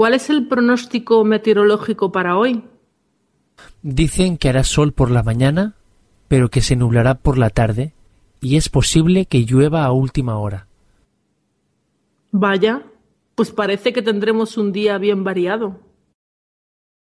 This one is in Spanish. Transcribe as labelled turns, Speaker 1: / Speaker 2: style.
Speaker 1: ¿Cuál es el pronóstico meteorológico para hoy?
Speaker 2: Dicen que hará sol por la mañana, pero que se nublará por la tarde y es posible que llueva a última hora.
Speaker 1: Vaya, pues parece que tendremos un día bien variado.